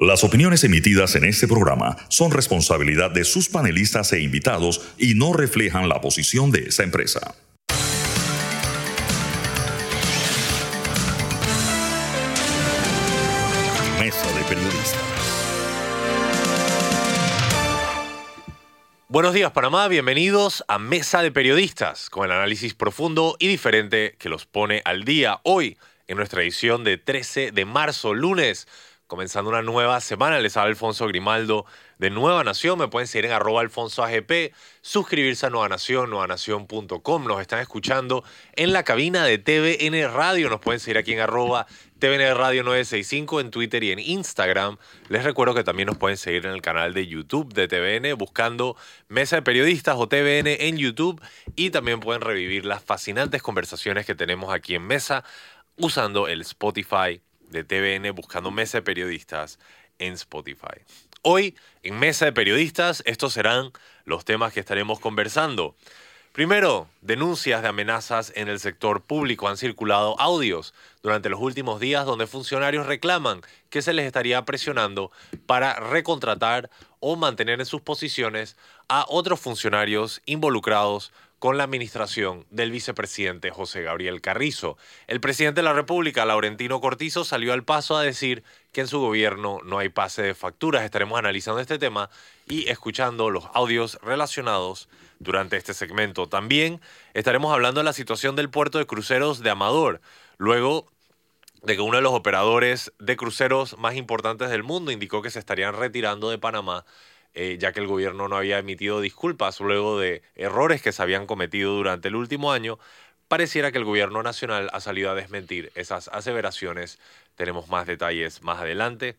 Las opiniones emitidas en este programa son responsabilidad de sus panelistas e invitados y no reflejan la posición de esta empresa. Mesa de Periodistas. Buenos días Panamá, bienvenidos a Mesa de Periodistas, con el análisis profundo y diferente que los pone al día hoy en nuestra edición de 13 de marzo, lunes comenzando una nueva semana. Les habla Alfonso Grimaldo de Nueva Nación. Me pueden seguir en arroba suscribirse a Nueva Nación, nuevanación.com. Nos están escuchando en la cabina de TVN Radio. Nos pueden seguir aquí en arroba TVN Radio 965 en Twitter y en Instagram. Les recuerdo que también nos pueden seguir en el canal de YouTube de TVN buscando Mesa de Periodistas o TVN en YouTube y también pueden revivir las fascinantes conversaciones que tenemos aquí en Mesa usando el Spotify de TVN buscando Mesa de Periodistas en Spotify. Hoy, en Mesa de Periodistas, estos serán los temas que estaremos conversando. Primero, denuncias de amenazas en el sector público. Han circulado audios durante los últimos días donde funcionarios reclaman que se les estaría presionando para recontratar o mantener en sus posiciones a otros funcionarios involucrados con la administración del vicepresidente José Gabriel Carrizo. El presidente de la República, Laurentino Cortizo, salió al paso a decir que en su gobierno no hay pase de facturas. Estaremos analizando este tema y escuchando los audios relacionados durante este segmento. También estaremos hablando de la situación del puerto de cruceros de Amador, luego de que uno de los operadores de cruceros más importantes del mundo indicó que se estarían retirando de Panamá eh, ya que el gobierno no había emitido disculpas luego de errores que se habían cometido durante el último año, pareciera que el gobierno nacional ha salido a desmentir esas aseveraciones. Tenemos más detalles más adelante.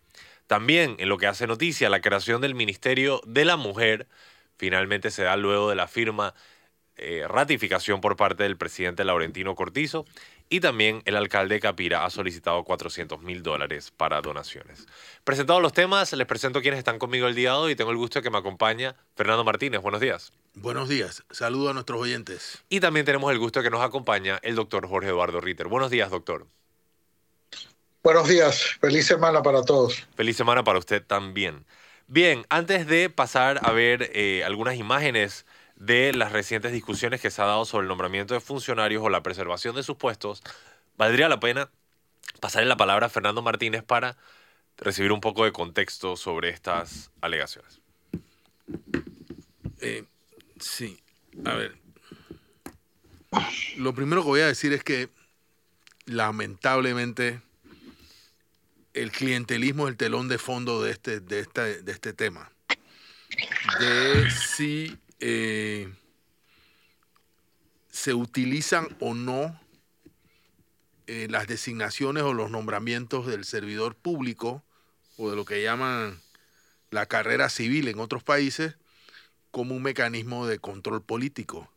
También en lo que hace noticia, la creación del Ministerio de la Mujer finalmente se da luego de la firma eh, ratificación por parte del presidente Laurentino Cortizo y también el alcalde Capira ha solicitado 400 mil dólares para donaciones. Presentados los temas, les presento quienes están conmigo el día de hoy y tengo el gusto de que me acompaña Fernando Martínez. Buenos días. Buenos días, saludo a nuestros oyentes. Y también tenemos el gusto de que nos acompaña el doctor Jorge Eduardo Ritter. Buenos días, doctor. Buenos días, feliz semana para todos. Feliz semana para usted también. Bien, antes de pasar a ver eh, algunas imágenes de las recientes discusiones que se ha dado sobre el nombramiento de funcionarios o la preservación de sus puestos, valdría la pena pasarle la palabra a Fernando Martínez para recibir un poco de contexto sobre estas alegaciones. Eh, sí, a ver. Lo primero que voy a decir es que lamentablemente el clientelismo es el telón de fondo de este, de de este tema. De si eh, se utilizan o no eh, las designaciones o los nombramientos del servidor público o de lo que llaman la carrera civil en otros países como un mecanismo de control político.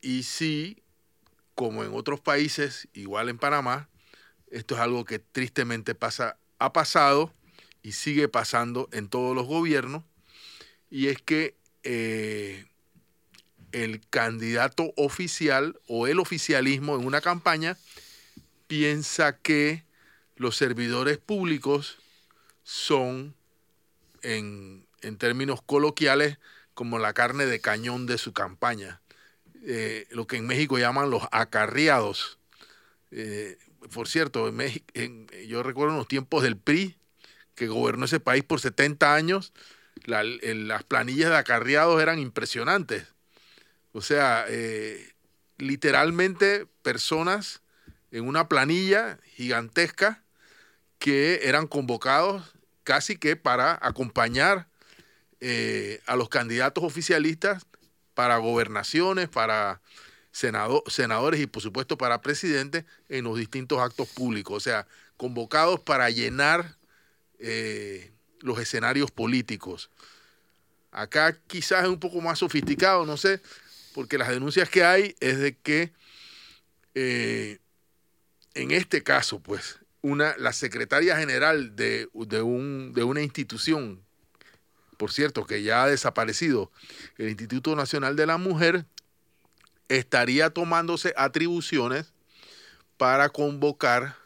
Y si, como en otros países, igual en Panamá, esto es algo que tristemente pasa, ha pasado y sigue pasando en todos los gobiernos, y es que eh, el candidato oficial o el oficialismo en una campaña piensa que los servidores públicos son, en, términos coloquiales, como la carne de cañón de su campaña. Eh, lo que en México llaman los acarreados. Eh, por cierto, en México, yo recuerdo en los tiempos del PRI, que gobernó ese país por 70 años, las planillas de acarreados eran impresionantes. O sea, eh, literalmente personas en una planilla gigantesca que eran convocados casi que para acompañar eh, a los candidatos oficialistas para gobernaciones, para senadores y por supuesto para presidentes en los distintos actos públicos. O sea, convocados para llenar eh, los escenarios políticos. Acá quizás es un poco más sofisticado, no sé, porque las denuncias que hay es de que eh, en este caso, pues, una, la secretaria general de, un, de una institución, por cierto, que ya ha desaparecido, el Instituto Nacional de la Mujer, estaría tomándose atribuciones para convocar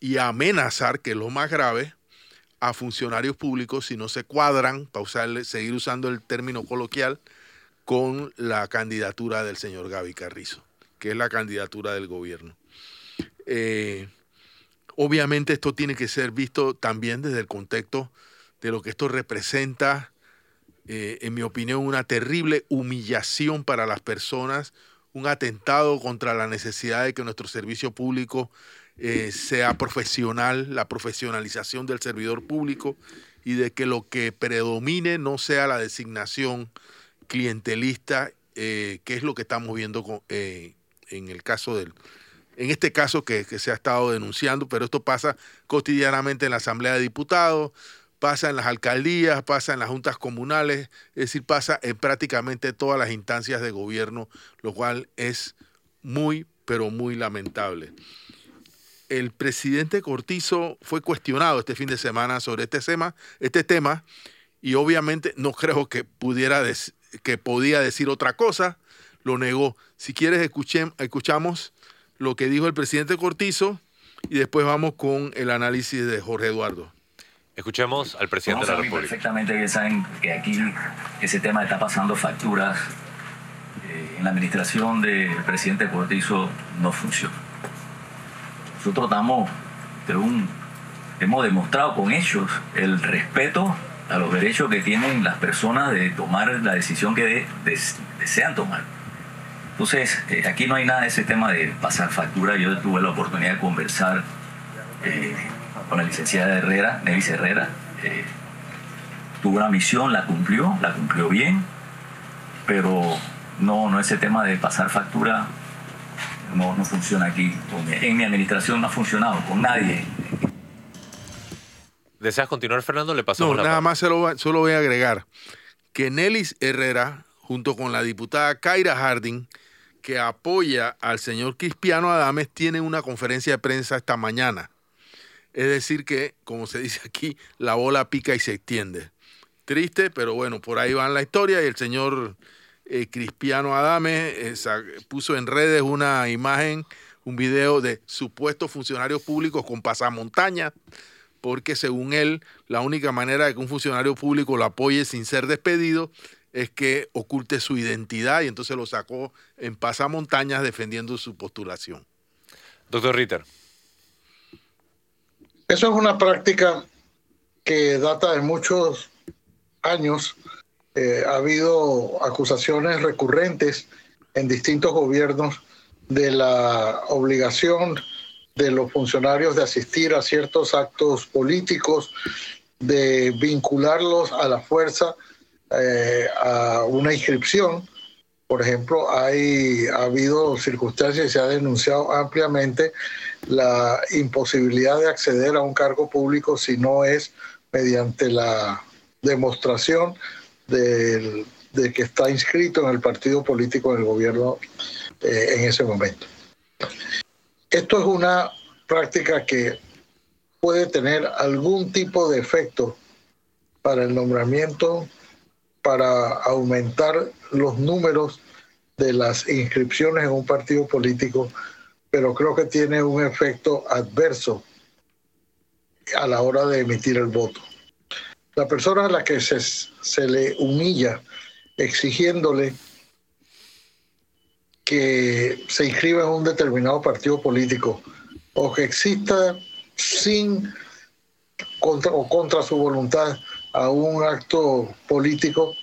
y amenazar, que es lo más grave, a funcionarios públicos si no se cuadran, para seguir usando el término coloquial, con la candidatura del señor Gaby Carrizo, que es la candidatura del gobierno. Eh, obviamente esto tiene que ser visto también desde el contexto de lo que esto representa, eh, en mi opinión, una terrible humillación para las personas, un atentado contra la necesidad de que nuestro servicio público eh, sea profesional, la profesionalización del servidor público y de que lo que predomine no sea la designación clientelista, eh, que es lo que estamos viendo en el caso del, en este caso que, se ha estado denunciando, pero esto pasa cotidianamente en la Asamblea de Diputados, pasa en las alcaldías, pasa en las juntas comunales, es decir, pasa en prácticamente todas las instancias de gobierno, lo cual es muy, pero muy lamentable. El presidente Cortizo fue cuestionado este fin de semana sobre este tema, este tema y obviamente no creo que pudiera que podía decir otra cosa, lo negó. Si quieres escuchamos lo que dijo el presidente Cortizo y después vamos con el análisis de Jorge Eduardo. Escuchemos al presidente de la República. Perfectamente que saben que aquí ese tema está pasando facturas. Eh, en la administración del presidente Cortizo no funciona. Nosotros hemos demostrado con hechos el respeto a los derechos que tienen las personas de tomar la decisión que desean tomar. Entonces, eh, aquí no hay nada de ese tema de pasar factura. Yo tuve la oportunidad de conversar eh, con la licenciada Herrera, Nevis Herrera. Eh, tuvo una misión, la cumplió, la cumplió bien, pero no, no ese tema de pasar factura no, no funciona aquí. En mi administración no ha funcionado con nadie. ¿Deseas continuar, Fernando? Le pasamos no, nada más solo, solo voy a agregar que Nelis Herrera, junto con la diputada Kaira Harding, que apoya al señor Cristiano Adames tiene una conferencia de prensa esta mañana. Es decir que, como se dice aquí, la bola pica y se extiende. Triste, pero bueno, por ahí va la historia y el señor eh, Cristiano Adames eh, puso en redes una imagen, un video de supuestos funcionarios públicos con pasamontañas, porque según él, la única manera de que un funcionario público lo apoye sin ser despedido es que oculte su identidad y entonces lo sacó en pasamontañas defendiendo su postulación. Doctor Ritter. Eso es una práctica que data de muchos años. Eh, ha habido acusaciones recurrentes en distintos gobiernos de la obligación de los funcionarios de asistir a ciertos actos políticos, de vincularlos a la fuerza eh, a una inscripción. Por ejemplo, hay, ha habido circunstancias y se ha denunciado ampliamente la imposibilidad de acceder a un cargo público si no es mediante la demostración de que está inscrito en el partido político del gobierno eh, en ese momento. Esto es una práctica que puede tener algún tipo de efecto para el nombramiento para aumentar los números de las inscripciones en un partido político, pero creo que tiene un efecto adverso a la hora de emitir el voto. La persona a la que se, se le humilla exigiéndole que se inscriba en un determinado partido político o que exista sin contra, o contra su voluntad a un acto político,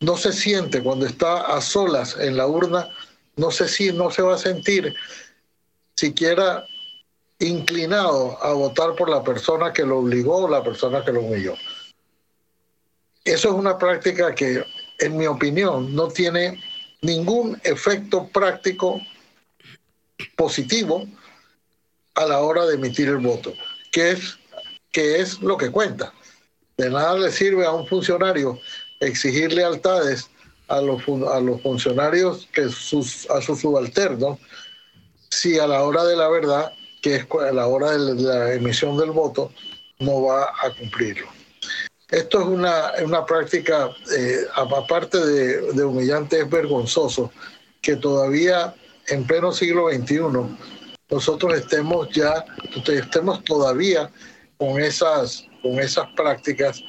no se siente cuando está a solas en la urna, no sé si no se va a sentir siquiera inclinado a votar por la persona que lo obligó o la persona que lo humilló. Eso es una práctica que, en mi opinión, no tiene ningún efecto práctico positivo a la hora de emitir el voto, que es, que es lo que cuenta. De nada le sirve a un funcionario exigir lealtades a los, funcionarios que a sus subalternos si a la hora de la verdad, que es a la hora de la emisión del voto, no va a cumplirlo. Esto es una, una práctica, eh, aparte de, humillante, es vergonzoso que todavía en pleno siglo XXI nosotros estemos ya, estemos todavía con esas con esas prácticas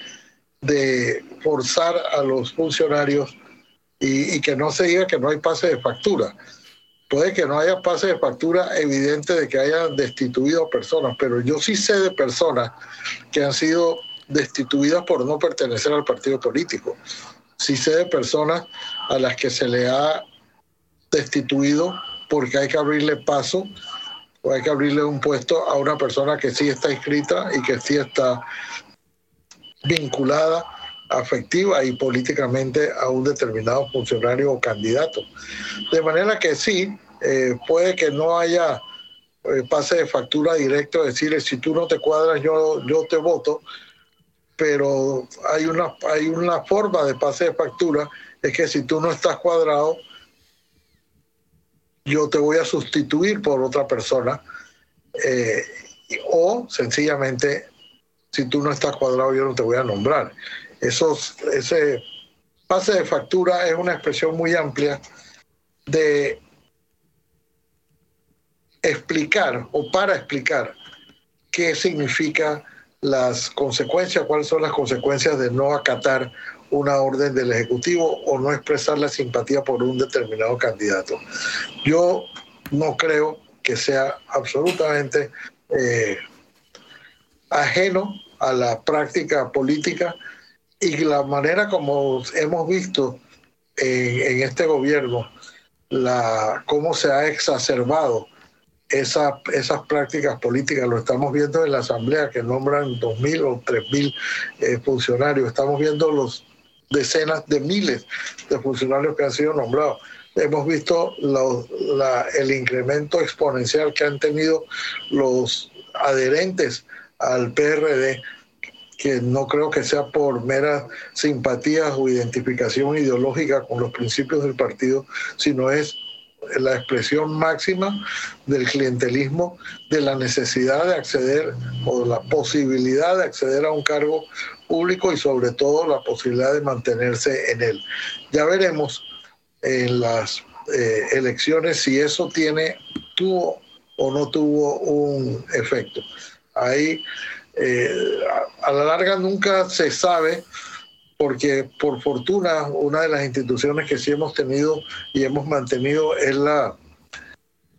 de forzar a los funcionarios y, que no se diga que no hay pase de factura. Puede que no haya pase de factura evidente de que hayan destituido personas, pero yo sí sé de personas que han sido destituidas por no pertenecer al partido político. Sí sé de personas a las que se le ha destituido porque hay que abrirle paso o hay que abrirle un puesto a una persona que sí está inscrita y que sí está vinculada afectiva y políticamente a un determinado funcionario o candidato. De manera que sí, eh, puede que no haya eh, pase de factura directo, decirle si tú no te cuadras yo, yo te voto, pero hay una, hay una forma de pase de factura, es que si tú no estás cuadrado, yo te voy a sustituir por otra persona, eh, o sencillamente, si tú no estás cuadrado, yo no te voy a nombrar. Eso, ese pase de factura es una expresión muy amplia de explicar o para explicar qué significa las consecuencias, cuáles son las consecuencias de no acatar una orden del Ejecutivo o no expresar la simpatía por un determinado candidato. Yo no creo que sea absolutamente eh, ajeno a la práctica política y la manera como hemos visto en, este gobierno, cómo se ha exacerbado esa, esas prácticas políticas. Lo estamos viendo en la Asamblea, que nombran 2.000 o 3.000 eh, funcionarios. Estamos viendo los decenas de miles de funcionarios que han sido nombrados. Hemos visto el incremento exponencial que han tenido los adherentes al PRD que no creo que sea por meras simpatías o identificación ideológica con los principios del partido, sino es la expresión máxima del clientelismo, de la necesidad de acceder o la posibilidad de acceder a un cargo público y sobre todo la posibilidad de mantenerse en él. Ya veremos en las eh, elecciones si eso tiene, tuvo o no tuvo un efecto. Ahí eh, a, la larga nunca se sabe porque por fortuna una de las instituciones que sí hemos tenido y hemos mantenido es la,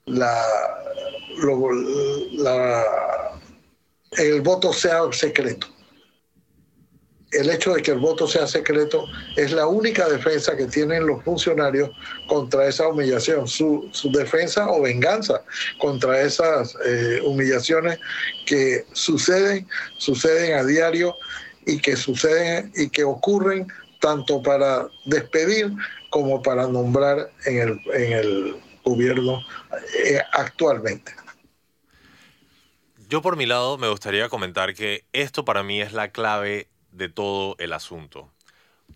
la, el voto sea secreto el hecho de que el voto sea secreto es la única defensa que tienen los funcionarios contra esa humillación, su, defensa o venganza contra esas eh, humillaciones que suceden, suceden a diario y que suceden y que ocurren tanto para despedir como para nombrar en el, en el gobierno eh, actualmente. Yo por mi lado me gustaría comentar que esto para mí es la clave de todo el asunto.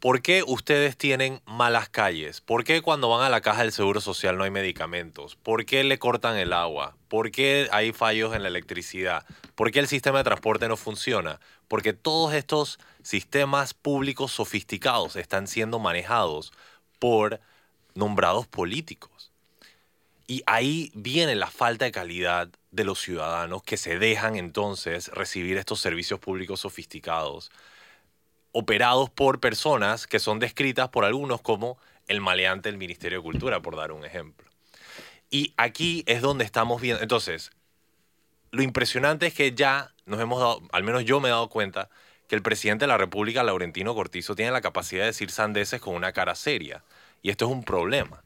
¿Por qué ustedes tienen malas calles? ¿Por qué cuando van a la caja del Seguro Social no hay medicamentos? ¿Por qué le cortan el agua? ¿Por qué hay fallos en la electricidad? ¿Por qué el sistema de transporte no funciona? Porque todos estos sistemas públicos sofisticados están siendo manejados por nombrados políticos. Y ahí viene la falta de calidad de los ciudadanos que se dejan entonces recibir estos servicios públicos sofisticados operados por personas que son descritas por algunos como el maleante del Ministerio de Cultura, por dar un ejemplo. Y aquí es donde estamos viendo. Entonces, lo impresionante es que ya nos hemos dado, al menos yo me he dado cuenta, que el presidente de la República, Laurentino Cortizo, tiene la capacidad de decir sandeces con una cara seria. Y esto es un problema.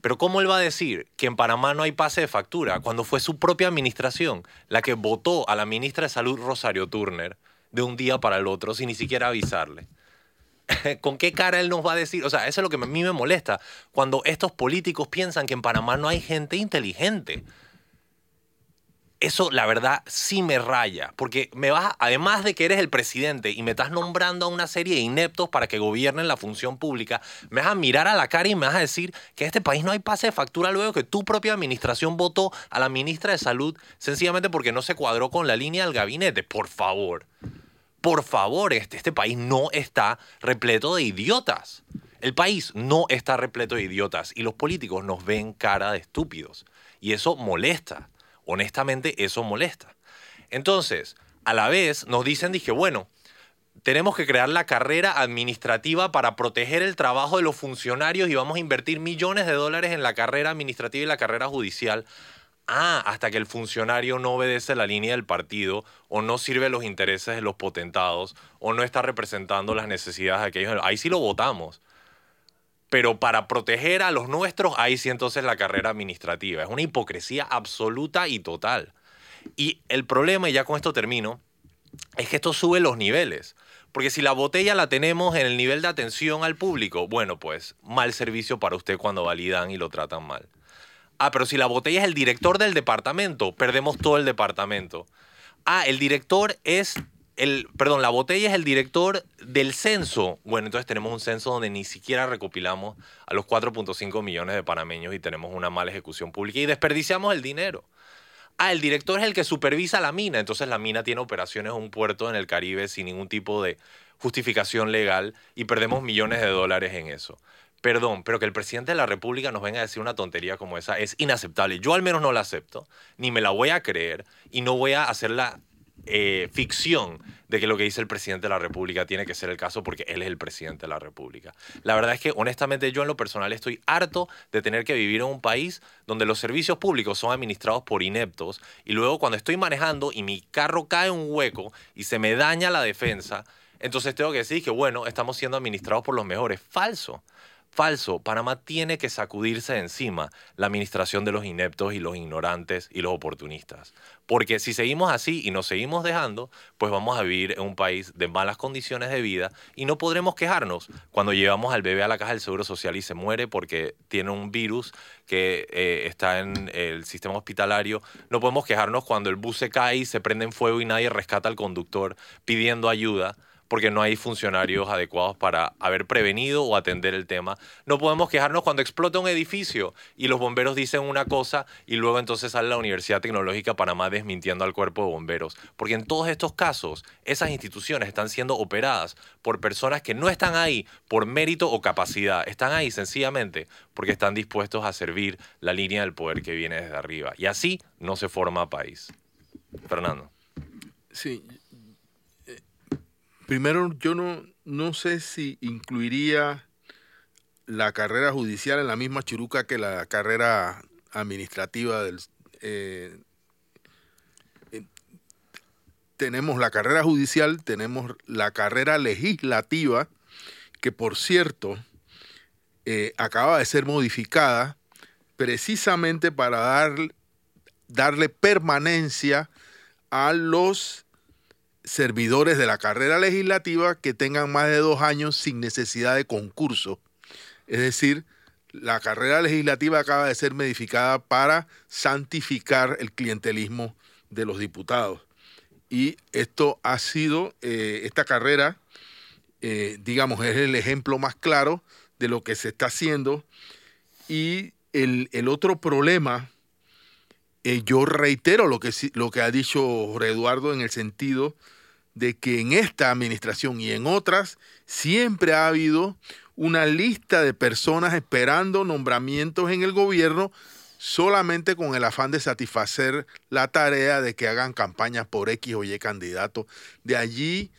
Pero ¿cómo él va a decir que en Panamá no hay pase de factura cuando fue su propia administración la que votó a la ministra de Salud, Rosario Turner, de un día para el otro sin ni siquiera avisarle. ¿Con qué cara él nos va a decir? O sea, eso es lo que a mí me molesta. Cuando estos políticos piensan que en Panamá no hay gente inteligente. Eso, la verdad, sí me raya. Porque me vas, además de que eres el presidente y me estás nombrando a una serie de ineptos para que gobiernen la función pública, me vas a mirar a la cara y me vas a decir que en este país no hay pase de factura luego que tu propia administración votó a la ministra de Salud sencillamente porque no se cuadró con la línea del gabinete. Por favor por favor, este, este país no está repleto de idiotas. El país no está repleto de idiotas y los políticos nos ven cara de estúpidos. Y eso molesta. Honestamente, eso molesta. Entonces, a la vez nos dicen, dije, bueno, tenemos que crear la carrera administrativa para proteger el trabajo de los funcionarios y vamos a invertir millones de dólares en la carrera administrativa y la carrera judicial. Ah, hasta que el funcionario no obedece la línea del partido o no sirve los intereses de los potentados o no está representando las necesidades de aquellos. Ahí sí lo votamos. Pero para proteger a los nuestros, ahí sí entonces la carrera administrativa. Es una hipocresía absoluta y total. Y el problema, y ya con esto termino, es que esto sube los niveles. Porque si la botella la tenemos en el nivel de atención al público, bueno, pues mal servicio para usted cuando validan y lo tratan mal. Ah, pero si la botella es el director del departamento, perdemos todo el departamento. Ah, el director es el, perdón, la botella es el director del censo. Bueno, entonces tenemos un censo donde ni siquiera recopilamos a los 4.5 millones de panameños y tenemos una mala ejecución pública y desperdiciamos el dinero. Ah, el director es el que supervisa la mina, entonces la mina tiene operaciones en un puerto en el Caribe sin ningún tipo de justificación legal y perdemos millones de dólares en eso. Perdón, pero que el presidente de la República nos venga a decir una tontería como esa es inaceptable. Yo al menos no la acepto, ni me la voy a creer y no voy a hacerla eh, ficción de que lo que dice el presidente de la República tiene que ser el caso porque él es el presidente de la República. La verdad es que honestamente yo en lo personal estoy harto de tener que vivir en un país donde los servicios públicos son administrados por ineptos y luego cuando estoy manejando y mi carro cae en un hueco y se me daña la defensa, entonces tengo que decir que bueno, estamos siendo administrados por los mejores. Falso. Falso, Panamá tiene que sacudirse de encima la administración de los ineptos y los ignorantes y los oportunistas. Porque si seguimos así y nos seguimos dejando, pues vamos a vivir en un país de malas condiciones de vida y no podremos quejarnos cuando llevamos al bebé a la caja del Seguro Social y se muere porque tiene un virus que eh, está en el sistema hospitalario. No podemos quejarnos cuando el bus se cae y se prende en fuego y nadie rescata al conductor pidiendo ayuda porque no hay funcionarios adecuados para haber prevenido o atender el tema. No podemos quejarnos cuando explota un edificio y los bomberos dicen una cosa y luego entonces sale la Universidad Tecnológica Panamá desmintiendo al cuerpo de bomberos, porque en todos estos casos esas instituciones están siendo operadas por personas que no están ahí por mérito o capacidad, están ahí sencillamente porque están dispuestos a servir la línea del poder que viene desde arriba. Y así no se forma país. Fernando. Sí, Primero, yo no, no sé si incluiría la carrera judicial en la misma chiruca que la carrera administrativa del... Eh, tenemos la carrera judicial, tenemos la carrera legislativa, que por cierto eh, acaba de ser modificada precisamente para dar, darle permanencia a los servidores de la carrera legislativa que tengan más de dos años sin necesidad de concurso. Es decir, la carrera legislativa acaba de ser modificada para santificar el clientelismo de los diputados. Y esto ha sido, eh, esta carrera, eh, digamos, es el ejemplo más claro de lo que se está haciendo. Y el, otro problema, eh, yo reitero lo que, lo que ha dicho Eduardo en el sentido de que en esta administración y en otras siempre ha habido una lista de personas esperando nombramientos en el gobierno solamente con el afán de satisfacer la tarea de que hagan campañas por X o Y candidato. De allí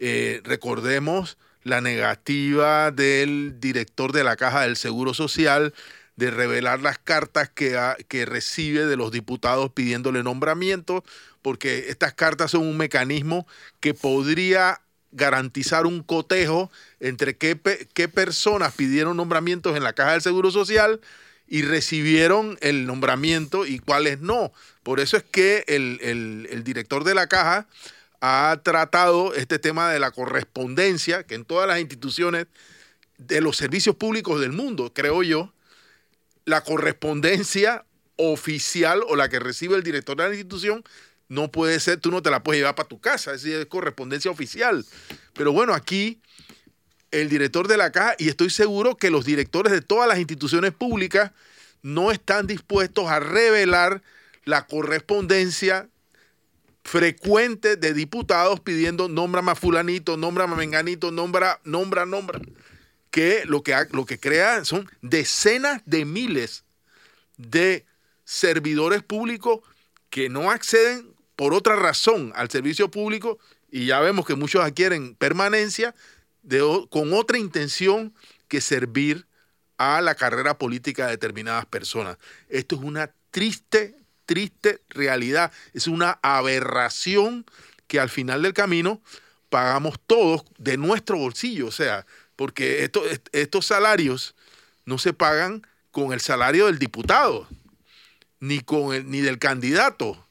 eh, recordemos la negativa del director de la Caja del Seguro Social de revelar las cartas que, que recibe de los diputados pidiéndole nombramiento porque estas cartas son un mecanismo que podría garantizar un cotejo entre qué, qué personas pidieron nombramientos en la Caja del Seguro Social y recibieron el nombramiento y cuáles no. Por eso es que el, el, director de la caja ha tratado este tema de la correspondencia, que en todas las instituciones de los servicios públicos del mundo, creo yo, la correspondencia oficial o la que recibe el director de la institución no puede ser, tú no te la puedes llevar para tu casa, es, es correspondencia oficial. Pero bueno, aquí el director de la caja, y estoy seguro que los directores de todas las instituciones públicas no están dispuestos a revelar la correspondencia frecuente de diputados pidiendo nombra a fulanito, nombra a menganito, nombra, nombra, nombra, que lo que, lo que crea son decenas de miles de servidores públicos que no acceden por otra razón al servicio público y ya vemos que muchos adquieren permanencia con otra intención que servir a la carrera política de determinadas personas. Esto es una triste, triste realidad, es una aberración que al final del camino pagamos todos de nuestro bolsillo, o sea, porque estos salarios no se pagan con el salario del diputado, ni, con ni del candidato,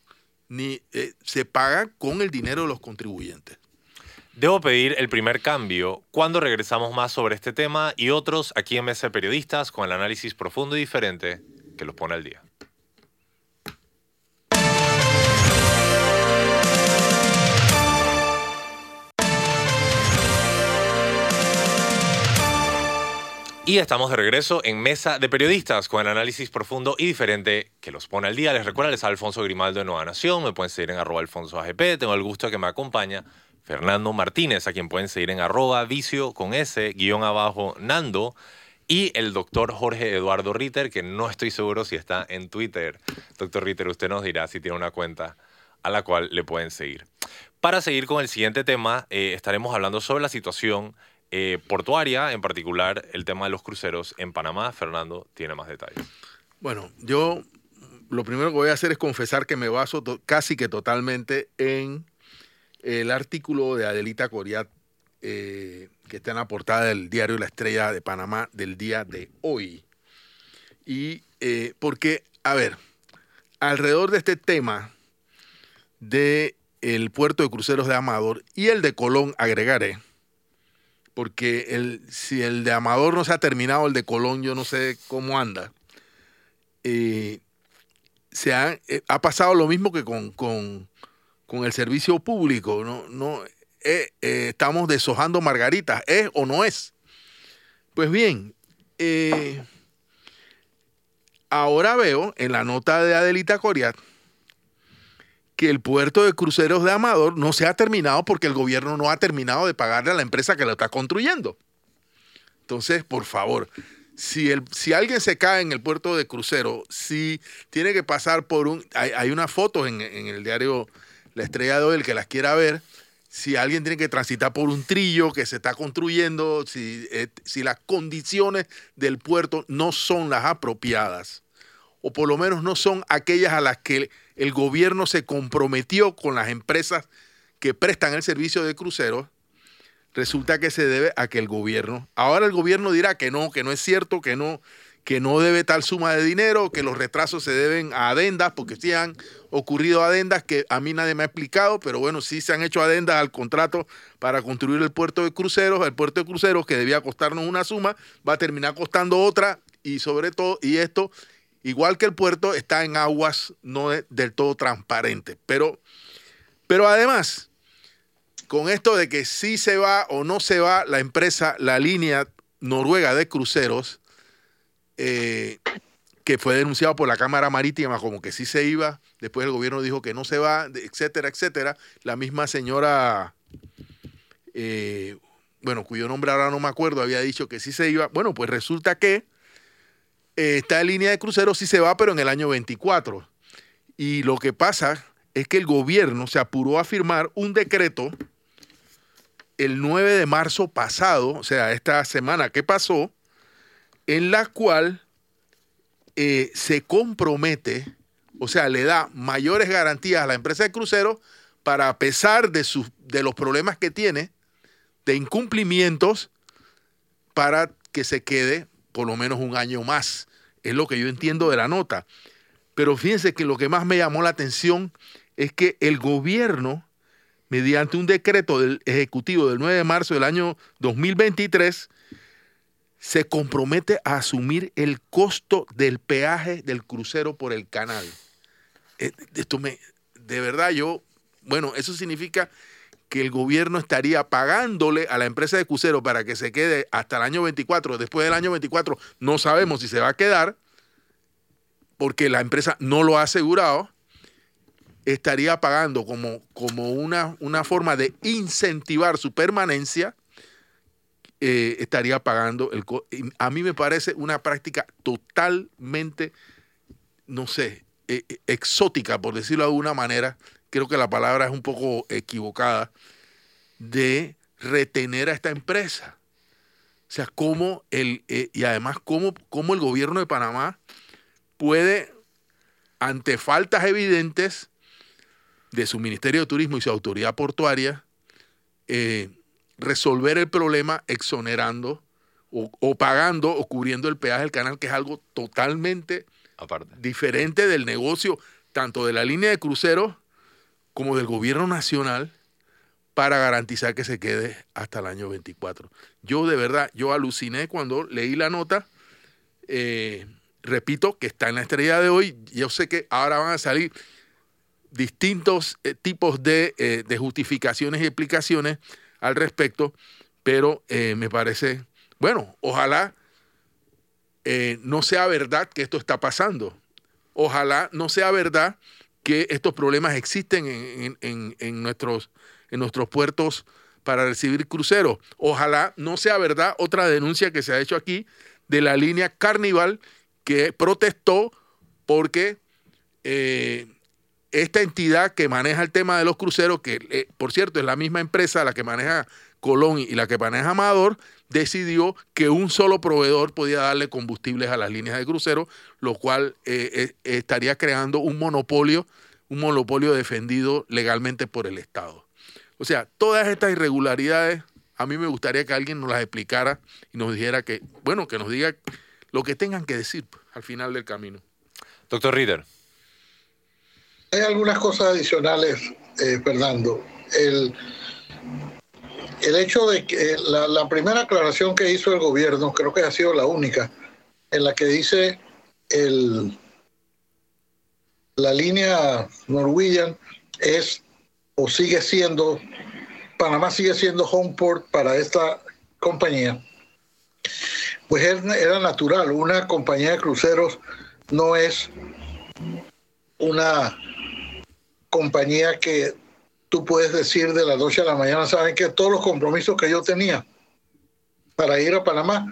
ni eh, se pagan con el dinero de los contribuyentes. Debo pedir el primer cambio cuando regresamos más sobre este tema y otros aquí en Mesa de Periodistas con el análisis profundo y diferente que los pone al día. Y estamos de regreso en Mesa de Periodistas con el análisis profundo y diferente que los pone al día. Les recuerdo, les Alfonso Grimaldo de Nueva Nación. Me pueden seguir en arroba alfonso AGP. Tengo el gusto de que me acompaña Fernando Martínez, a quien pueden seguir en arroba vicio con ese guion abajo Nando. Y el doctor Jorge Eduardo Ritter, que no estoy seguro si está en Twitter. Doctor Ritter, usted nos dirá si tiene una cuenta a la cual le pueden seguir. Para seguir con el siguiente tema, eh, estaremos hablando sobre la situación eh, portuaria, en particular el tema de los cruceros en Panamá. Fernando tiene más detalles. Bueno, yo lo primero que voy a hacer es confesar que me baso casi que totalmente en el artículo de Adelita Coriat eh, que está en la portada del diario La Estrella de Panamá del día de hoy. Y eh, porque, a ver, alrededor de este tema de el puerto de cruceros de Amador y el de Colón agregaré, porque el, si el de Amador no se ha terminado, el de Colón yo no sé cómo anda. Eh, se ha, eh, ha, pasado lo mismo que con, con, el servicio público. No, no, eh, estamos deshojando margaritas, ¿es o no es? Pues bien, ahora veo en la nota de Adelita Coriat que el puerto de cruceros de Amador no se ha terminado porque el gobierno no ha terminado de pagarle a la empresa que lo está construyendo. Entonces, por favor, si, el, si alguien se cae en el puerto de crucero, si tiene que pasar por un... Hay, una foto en, el diario La Estrella de hoy, que las quiera ver, si alguien tiene que transitar por un trillo que se está construyendo, si, eh, si las condiciones del puerto no son las apropiadas, o por lo menos no son aquellas a las que el gobierno se comprometió con las empresas que prestan el servicio de cruceros, resulta que se debe a que el gobierno, ahora el gobierno dirá que no, que no es cierto, que no, que no debe tal suma de dinero, que los retrasos se deben a adendas, porque sí han ocurrido adendas que a mí nadie me ha explicado, pero bueno, sí se han hecho adendas al contrato para construir el puerto de cruceros, el puerto de cruceros que debía costarnos una suma, va a terminar costando otra y sobre todo, y esto igual que el puerto, está en aguas no del todo transparentes. Pero, pero además, con esto de que sí se va o no se va la empresa, la línea noruega de cruceros, eh, que fue denunciado por la Cámara Marítima como que sí se iba, después el gobierno dijo que no se va, etcétera, etcétera. La misma señora, eh, bueno, cuyo nombre ahora no me acuerdo, había dicho que sí se iba. Bueno, pues resulta que eh, esta línea de cruceros sí se va, pero en el año 24. Y lo que pasa es que el gobierno se apuró a firmar un decreto el 9 de marzo pasado, o sea, esta semana que pasó, en la cual eh, se compromete, o sea, le da mayores garantías a la empresa de cruceros para, a pesar de, sus, de los problemas que tiene, de incumplimientos, para que se quede por lo menos un año más. Es lo que yo entiendo de la nota. Pero fíjense que lo que más me llamó la atención es que el gobierno, mediante un decreto del Ejecutivo del 9 de marzo del año 2023, se compromete a asumir el costo del peaje del crucero por el canal. Eh, esto me, de verdad, yo, bueno, eso significa que el gobierno estaría pagándole a la empresa de crucero para que se quede hasta el año 24. Después del año 24 no sabemos si se va a quedar porque la empresa no lo ha asegurado. Estaría pagando como, como una, una forma de incentivar su permanencia. Eh, estaría pagando el... A mí me parece una práctica totalmente, no sé, eh, exótica, por decirlo de alguna manera, creo que la palabra es un poco equivocada, de retener a esta empresa. O sea, cómo el, eh, y además cómo, cómo el gobierno de Panamá puede, ante faltas evidentes de su Ministerio de Turismo y su autoridad portuaria, eh, resolver el problema exonerando o, pagando o cubriendo el peaje del canal, que es algo totalmente Aparte. diferente del negocio, tanto de la línea de cruceros como del gobierno nacional, para garantizar que se quede hasta el año 24. Yo de verdad, yo aluciné cuando leí la nota. Eh, repito que está en la estrella de hoy. Yo sé que ahora van a salir distintos eh, tipos de, eh, de, justificaciones y explicaciones al respecto, pero me parece bueno, ojalá no sea verdad que esto está pasando. Ojalá no sea verdad que estos problemas existen en, nuestros, en nuestros puertos para recibir cruceros. Ojalá no sea verdad otra denuncia que se ha hecho aquí de la línea Carnival que protestó porque eh, esta entidad que maneja el tema de los cruceros, que eh, por cierto es la misma empresa la que maneja Colón y la que maneja Amador, decidió que un solo proveedor podía darle combustibles a las líneas de crucero, lo cual eh, eh, estaría creando un monopolio, un monopolio defendido legalmente por el Estado. O sea, todas estas irregularidades, a mí me gustaría que alguien nos las explicara y nos dijera que, bueno, que nos diga lo que tengan que decir al final del camino. Doctor Ritter. Hay algunas cosas adicionales, eh, Fernando. El, el hecho de que la, primera aclaración que hizo el gobierno, creo que ha sido la única, en la que dice el, la línea Norwegian es o sigue siendo, Panamá sigue siendo home port para esta compañía. Pues era natural, una compañía de cruceros no es una compañía que tú puedes decir de la noche a la mañana, saben que todos los compromisos que yo tenía para ir a Panamá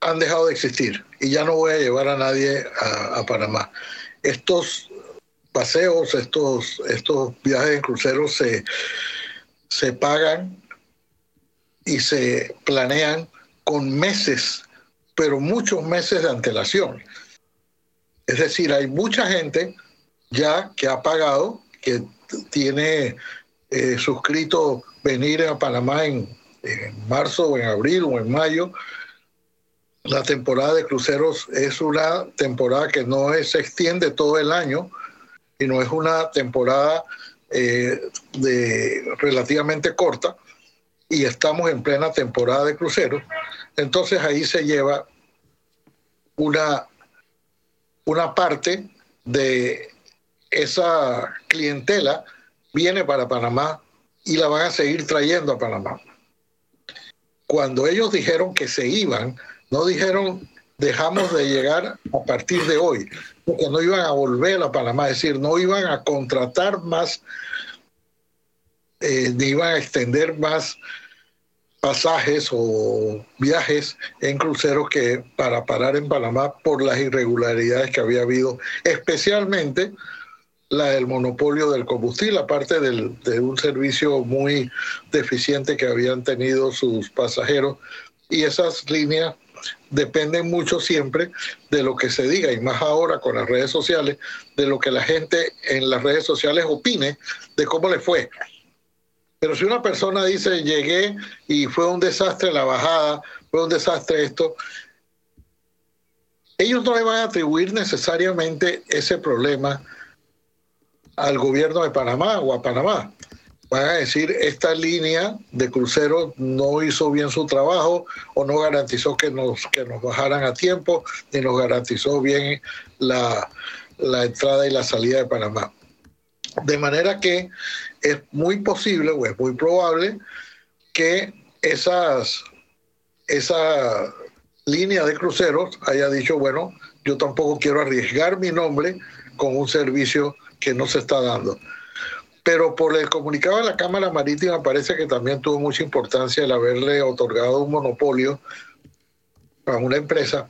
han dejado de existir y ya no voy a llevar a nadie a, Panamá. Estos paseos, estos, estos viajes en cruceros se, se pagan y se planean con meses, pero muchos meses de antelación. Es decir, hay mucha gente ya que ha pagado, que tiene eh, suscrito venir a Panamá en, marzo o en abril o en mayo. La temporada de cruceros es una temporada que no se extiende todo el año, y no es una temporada eh, de relativamente corta y estamos en plena temporada de cruceros. Entonces ahí se lleva una, una parte de esa clientela viene para Panamá y la van a seguir trayendo a Panamá. Cuando ellos dijeron que se iban, no dijeron dejamos de llegar a partir de hoy, porque no iban a volver a Panamá, es decir, no iban a contratar más, eh, ni iban a extender más pasajes o viajes en cruceros que para parar en Panamá por las irregularidades que había habido, especialmente la del monopolio del combustible, aparte de un servicio muy deficiente que habían tenido sus pasajeros. Y esas líneas dependen mucho siempre de lo que se diga, y más ahora con las redes sociales, de lo que la gente en las redes sociales opine de cómo le fue. Pero si una persona dice, llegué y fue un desastre la bajada, fue un desastre esto, ellos no le van a atribuir necesariamente ese problema al gobierno de Panamá o a Panamá. Van a decir, esta línea de cruceros no hizo bien su trabajo o no garantizó que nos, que nos bajaran a tiempo, ni nos garantizó bien la, la entrada y la salida de Panamá. De manera que es muy posible o es muy probable que esas, esa línea de cruceros haya dicho, bueno, yo tampoco quiero arriesgar mi nombre con un servicio que no se está dando. Pero por el comunicado de la Cámara Marítima parece que también tuvo mucha importancia el haberle otorgado un monopolio a una empresa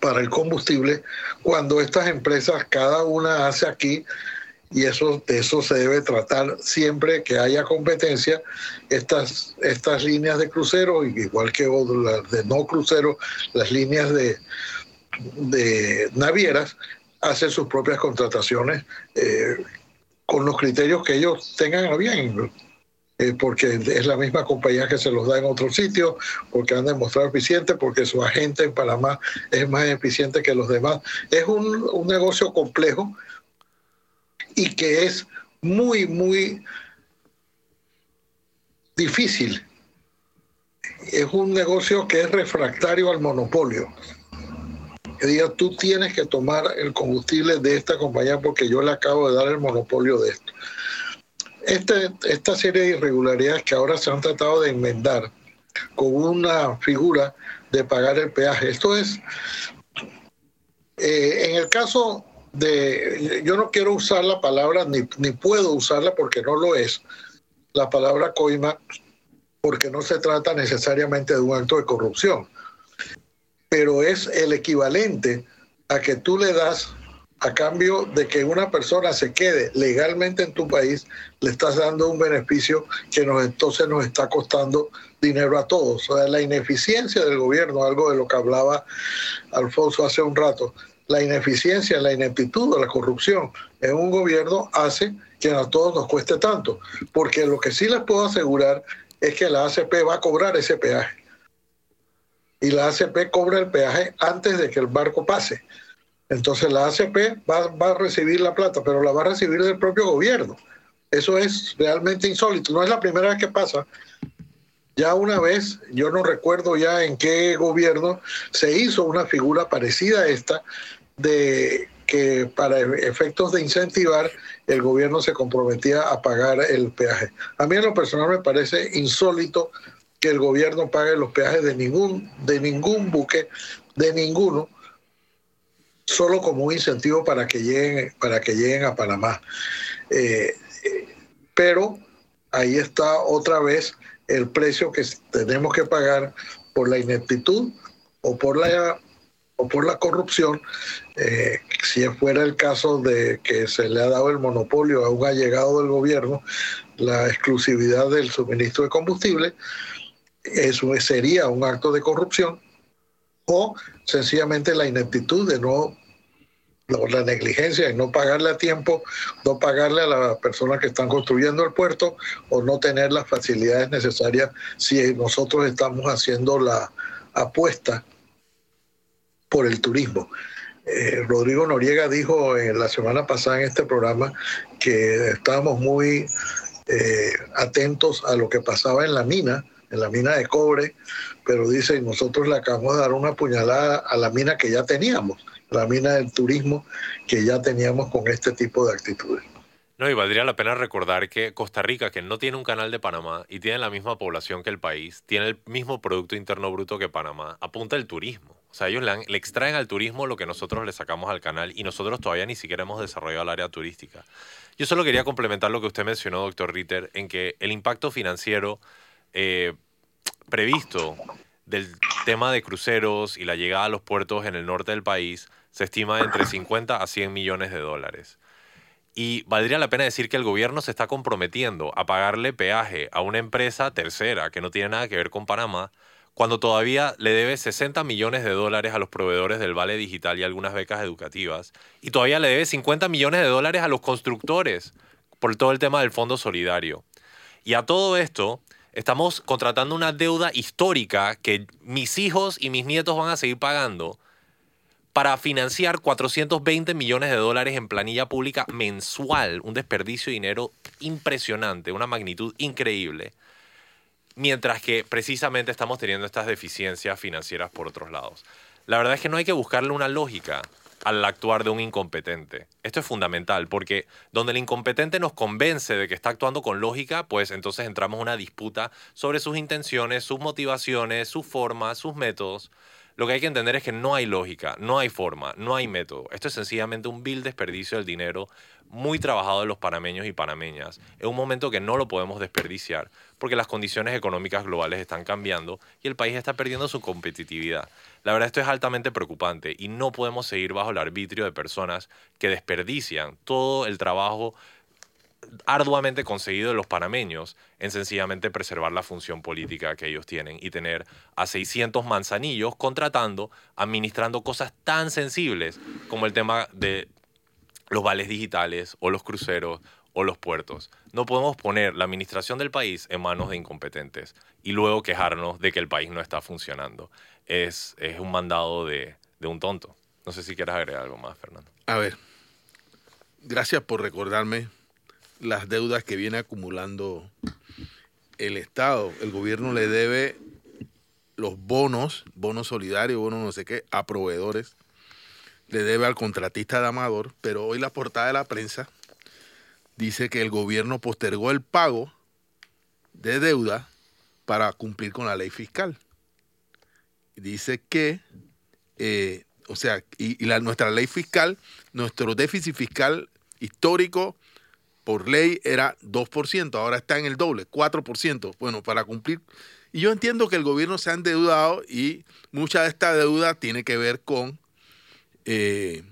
para el combustible, cuando estas empresas, cada una hace aquí y eso, de eso se debe tratar siempre que haya competencia. Estas, estas líneas de crucero, igual que las de no crucero, las líneas de, de navieras, hacen sus propias contrataciones eh, con los criterios que ellos tengan a bien. Eh, porque es la misma compañía que se los da en otro sitio, porque han demostrado eficiente, porque su agente en Panamá es más eficiente que los demás. Es un, un negocio complejo y que es muy, muy difícil. Es un negocio que es refractario al monopolio. Diga, tú tienes que tomar el combustible de esta compañía porque yo le acabo de dar el monopolio de esto. Este, esta serie de irregularidades que ahora se han tratado de enmendar con una figura de pagar el peaje. Esto es, eh, en el caso de, yo no quiero usar la palabra, ni, ni puedo usarla porque no lo es, la palabra coima, porque no se trata necesariamente de un acto de corrupción, pero es el equivalente a que tú le das a cambio de que una persona se quede legalmente en tu país, le estás dando un beneficio que nos entonces nos está costando dinero a todos. O sea, la ineficiencia del gobierno, algo de lo que hablaba Alfonso hace un rato, la ineficiencia, la ineptitud, la corrupción en un gobierno hace que a todos nos cueste tanto. Porque lo que sí les puedo asegurar es que la ACP va a cobrar ese peaje. Y la ACP cobra el peaje antes de que el barco pase. Entonces la ACP va, a recibir la plata, pero la va a recibir del propio gobierno. Eso es realmente insólito. No es la primera vez que pasa. Ya una vez, yo no recuerdo ya en qué gobierno se hizo una figura parecida a esta, de que para efectos de incentivar el gobierno se comprometía a pagar el peaje. A mí en lo personal me parece insólito que el gobierno pague los peajes de ningún, de ningún buque, de ninguno, solo como un incentivo para que lleguen, para que lleguen a Panamá. Eh, pero ahí está otra vez el precio que tenemos que pagar por la ineptitud o por la o por la corrupción, eh, si fuera el caso de que se le ha dado el monopolio a un allegado del gobierno, la exclusividad del suministro de combustible, eso sería un acto de corrupción, o sencillamente la ineptitud de no la negligencia en no pagarle a tiempo, no pagarle a las personas que están construyendo el puerto o no tener las facilidades necesarias si nosotros estamos haciendo la apuesta por el turismo. Eh, Rodrigo Noriega dijo en la semana pasada en este programa que estábamos muy eh, atentos a lo que pasaba en la mina, en la mina de cobre, pero dice, nosotros le acabamos de dar una puñalada a la mina que ya teníamos la mina del turismo que ya teníamos con este tipo de actitudes. No, y valdría la pena recordar que Costa Rica, que no tiene un canal de Panamá y tiene la misma población que el país, tiene el mismo Producto Interno Bruto que Panamá, apunta el turismo. O sea, ellos le, le, extraen al turismo lo que nosotros le sacamos al canal y nosotros todavía ni siquiera hemos desarrollado el área turística. Yo solo quería complementar lo que usted mencionó, doctor Ritter, en que el impacto financiero eh, previsto del tema de cruceros y la llegada a los puertos en el norte del país se estima entre 50 a 100 millones de dólares. Y valdría la pena decir que el gobierno se está comprometiendo a pagarle peaje a una empresa tercera que no tiene nada que ver con Panamá, cuando todavía le debe 60 millones de dólares a los proveedores del Vale Digital y algunas becas educativas, y todavía le debe 50 millones de dólares a los constructores por todo el tema del Fondo Solidario. Y a todo esto, estamos contratando una deuda histórica que mis hijos y mis nietos van a seguir pagando para financiar 420 millones de dólares en planilla pública mensual, un desperdicio de dinero impresionante, una magnitud increíble, mientras que precisamente estamos teniendo estas deficiencias financieras por otros lados. La verdad es que no hay que buscarle una lógica al actuar de un incompetente. Esto es fundamental porque donde el incompetente nos convence de que está actuando con lógica, pues entonces entramos en una disputa sobre sus intenciones, sus motivaciones, sus formas, sus métodos. Lo que hay que entender es que no hay lógica, no hay forma, no hay método. Esto es sencillamente un vil desperdicio del dinero muy trabajado de los panameños y panameñas en un momento que no lo podemos desperdiciar porque las condiciones económicas globales están cambiando y el país está perdiendo su competitividad. La verdad esto es altamente preocupante y no podemos seguir bajo el arbitrio de personas que desperdician todo el trabajo arduamente conseguido de los panameños en sencillamente preservar la función política que ellos tienen y tener a 600 manzanillos contratando, administrando cosas tan sensibles como el tema de los vales digitales o los cruceros o los puertos. No podemos poner la administración del país en manos de incompetentes y luego quejarnos de que el país no está funcionando. Es, es un mandado de, de un tonto. No sé si quieres agregar algo más, Fernando. A ver, gracias por recordarme las deudas que viene acumulando el Estado. El gobierno le debe los bonos, bonos solidarios, bonos no sé qué, a proveedores. Le debe al contratista de Amador, pero hoy la portada de la prensa dice que el gobierno postergó el pago de deuda para cumplir con la ley fiscal. Dice que, eh, o sea, y, la, nuestra ley fiscal, nuestro déficit fiscal histórico por ley era 2%, ahora está en el doble, 4%. Bueno, para cumplir. Y yo entiendo que el gobierno se ha endeudado y mucha de esta deuda tiene que ver con, eh,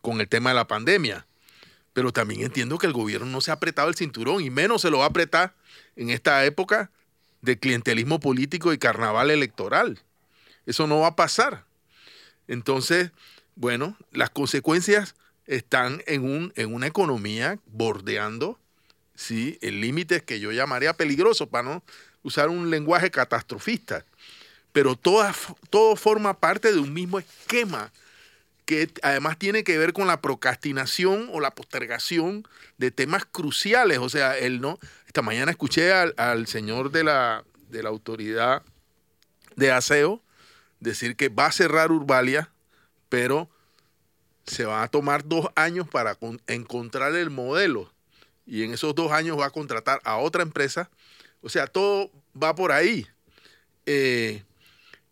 con el tema de la pandemia. Pero también entiendo que el gobierno no se ha apretado el cinturón y menos se lo va a apretar en esta época de clientelismo político y carnaval electoral. Eso no va a pasar. Entonces, bueno, las consecuencias están en, un, en una economía bordeando ¿sí? el límite que yo llamaría peligroso, para no usar un lenguaje catastrofista. Pero todo forma parte de un mismo esquema que además tiene que ver con la procrastinación o la postergación de temas cruciales. O sea, él no. Esta mañana escuché al, señor de la, de la autoridad de aseo decir que va a cerrar Urbalia, pero se va a tomar dos años para encontrar el modelo y en esos dos años va a contratar a otra empresa. O sea, todo va por ahí. Eh,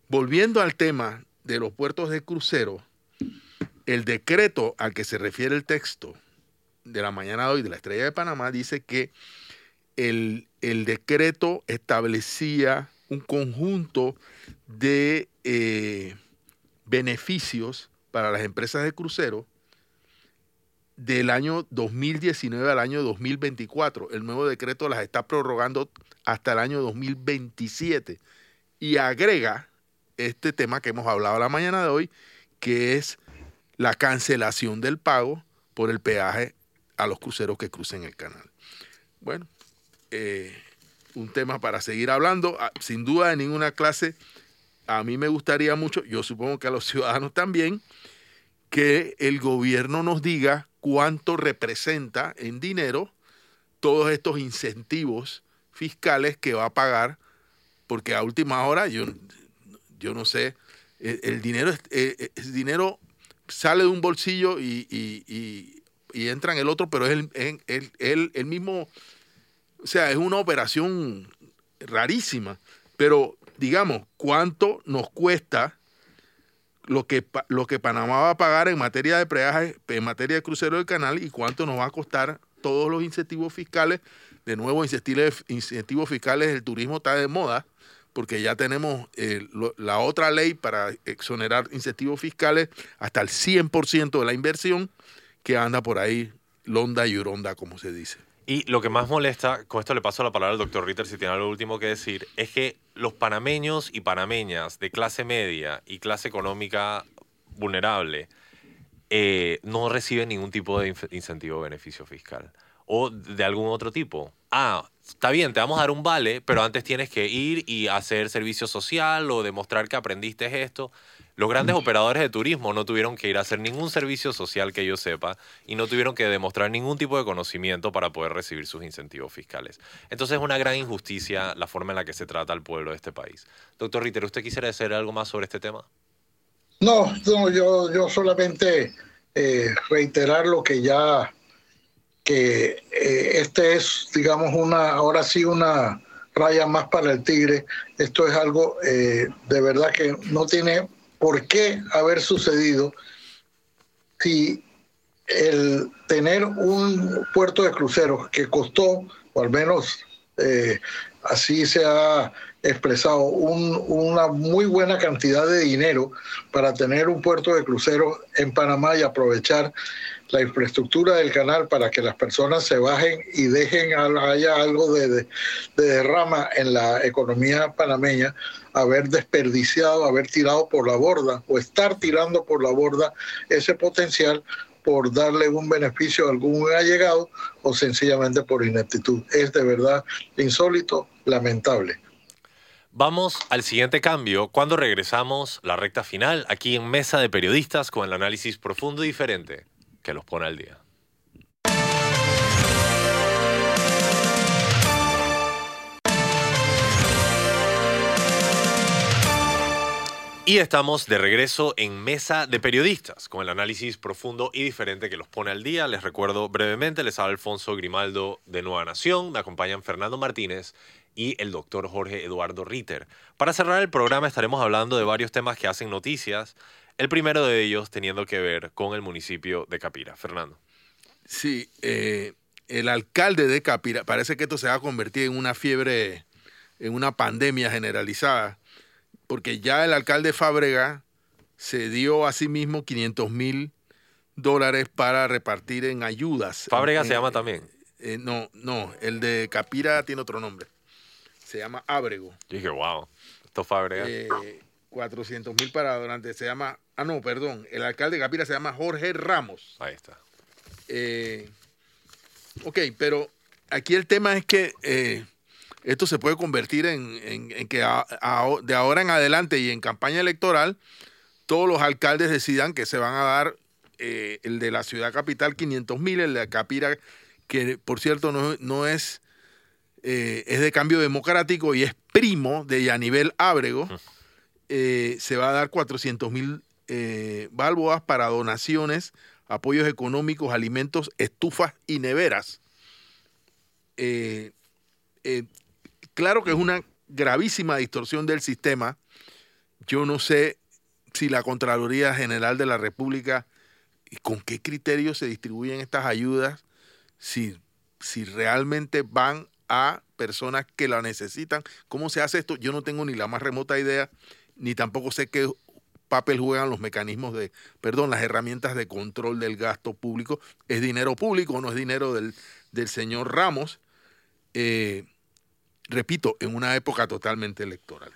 volviendo al tema de los puertos de crucero, el decreto al que se refiere el texto de la mañana de hoy de la Estrella de Panamá dice que el, decreto establecía un conjunto de eh, beneficios para las empresas de crucero del año 2019 al año 2024. El nuevo decreto las está prorrogando hasta el año 2027 y agrega este tema que hemos hablado la mañana de hoy, que es la cancelación del pago por el peaje a los cruceros que crucen el canal. Bueno, eh, un tema para seguir hablando, ah, sin duda de ninguna clase a mí me gustaría mucho, yo supongo que a los ciudadanos también, que el gobierno nos diga cuánto representa en dinero todos estos incentivos fiscales que va a pagar, porque a última hora yo, yo no sé, el, dinero, el, dinero sale de un bolsillo y, entra en el otro, pero es el, el mismo, o sea, es una operación rarísima, pero digamos, cuánto nos cuesta lo que, lo que Panamá va a pagar en materia de preaje, en materia de crucero del canal y cuánto nos va a costar todos los incentivos fiscales. De nuevo, incentivos, incentivos fiscales, el turismo está de moda porque ya tenemos eh, la otra ley para exonerar incentivos fiscales hasta el 100% de la inversión que anda por ahí, londa y uronda, como se dice. Y lo que más molesta, con esto le paso la palabra al doctor Ritter si tiene algo último que decir, es que los panameños y panameñas de clase media y clase económica vulnerable eh, no reciben ningún tipo de incentivo o beneficio fiscal o de algún otro tipo. Ah, está bien, te vamos a dar un vale, pero antes tienes que ir y hacer servicio social o demostrar que aprendiste esto. Los grandes operadores de turismo no tuvieron que ir a hacer ningún servicio social que yo sepa y no tuvieron que demostrar ningún tipo de conocimiento para poder recibir sus incentivos fiscales. Entonces es una gran injusticia la forma en la que se trata al pueblo de este país. Doctor Ritter, ¿usted quisiera decir algo más sobre este tema? No, no yo, yo solamente eh, reiterar lo que ya, que eh, este es, digamos, una, ahora sí una raya más para el tigre. Esto es algo eh, de verdad que no tiene por qué haber sucedido si el tener un puerto de cruceros que costó, o al menos eh, así se ha expresado una muy buena cantidad de dinero para tener un puerto de cruceros en Panamá y aprovechar la infraestructura del canal para que las personas se bajen y dejen haya algo de, de, derrama en la economía panameña, haber desperdiciado, haber tirado por la borda o estar tirando por la borda ese potencial por darle un beneficio a algún allegado o sencillamente por ineptitud. Es de verdad insólito, lamentable. Vamos al siguiente cambio cuando regresamos la recta final aquí en Mesa de Periodistas con el análisis profundo y diferente que los pone al día. Y estamos de regreso en Mesa de Periodistas, con el análisis profundo y diferente que los pone al día. Les recuerdo brevemente, les habla Alfonso Grimaldo de Nueva Nación, me acompañan Fernando Martínez y el doctor Jorge Eduardo Ritter. Para cerrar el programa estaremos hablando de varios temas que hacen noticias, el primero de ellos teniendo que ver con el municipio de Capira. Fernando. Sí, eh, el alcalde de Capira, parece que esto se va a convertir en una fiebre, en una pandemia generalizada porque ya el alcalde Fábrega se dio a sí mismo 500 mil dólares para repartir en ayudas. ¿Fábrega se llama también? Eh, no, no, el de Capira tiene otro nombre. Se llama Ábrego. Yo dije, wow, esto Fábrega. Eh, 400 mil para durante, se llama, ah, no, perdón, el alcalde de Capira se llama Jorge Ramos. Ahí está. Eh, ok, pero aquí el tema es que eh, esto se puede convertir en, que de ahora en adelante y en campaña electoral, todos los alcaldes decidan que se van a dar eh, el de la ciudad capital 500 mil, el de Capira, que por cierto no, es, eh, es de cambio democrático y es primo de Yanivel Ábrego, eh, se va a dar 400 mil balboas para donaciones, apoyos económicos, alimentos, estufas y neveras. Claro que es una gravísima distorsión del sistema. Yo no sé si la Contraloría General de la República con qué criterios se distribuyen estas ayudas, si, si realmente van a personas que la necesitan. ¿Cómo se hace esto? Yo no tengo ni la más remota idea, ni tampoco sé qué papel juegan los mecanismos de, perdón, las herramientas de control del gasto público. ¿Es dinero público no es dinero del, del señor Ramos? Eh, repito, en una época totalmente electoral.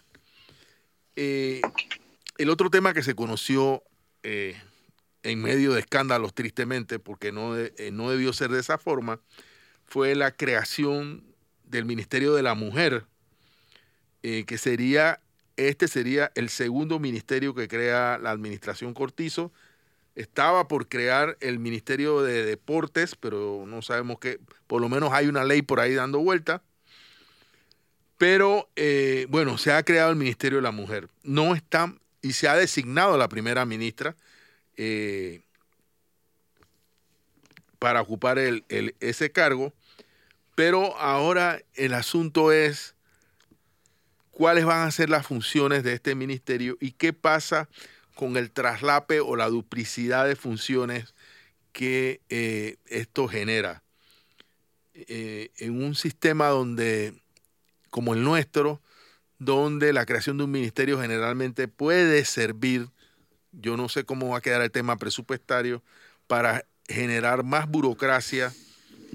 Eh, el otro tema que se conoció eh, en medio de escándalos, tristemente, porque no, no debió ser de esa forma, fue la creación del Ministerio de la Mujer, que sería, este sería el segundo ministerio que crea la administración Cortizo. Estaba por crear el Ministerio de Deportes, pero no sabemos qué, por lo menos hay una ley por ahí dando vuelta. Pero eh, bueno, se ha creado el Ministerio de la Mujer. No está, y se ha designado la primera ministra eh, para ocupar ese cargo. Pero ahora el asunto es cuáles van a ser las funciones de este ministerio y qué pasa con el traslape o la duplicidad de funciones que eh, esto genera. en un sistema donde como el nuestro, donde la creación de un ministerio generalmente puede servir, yo no sé cómo va a quedar el tema presupuestario, para generar más burocracia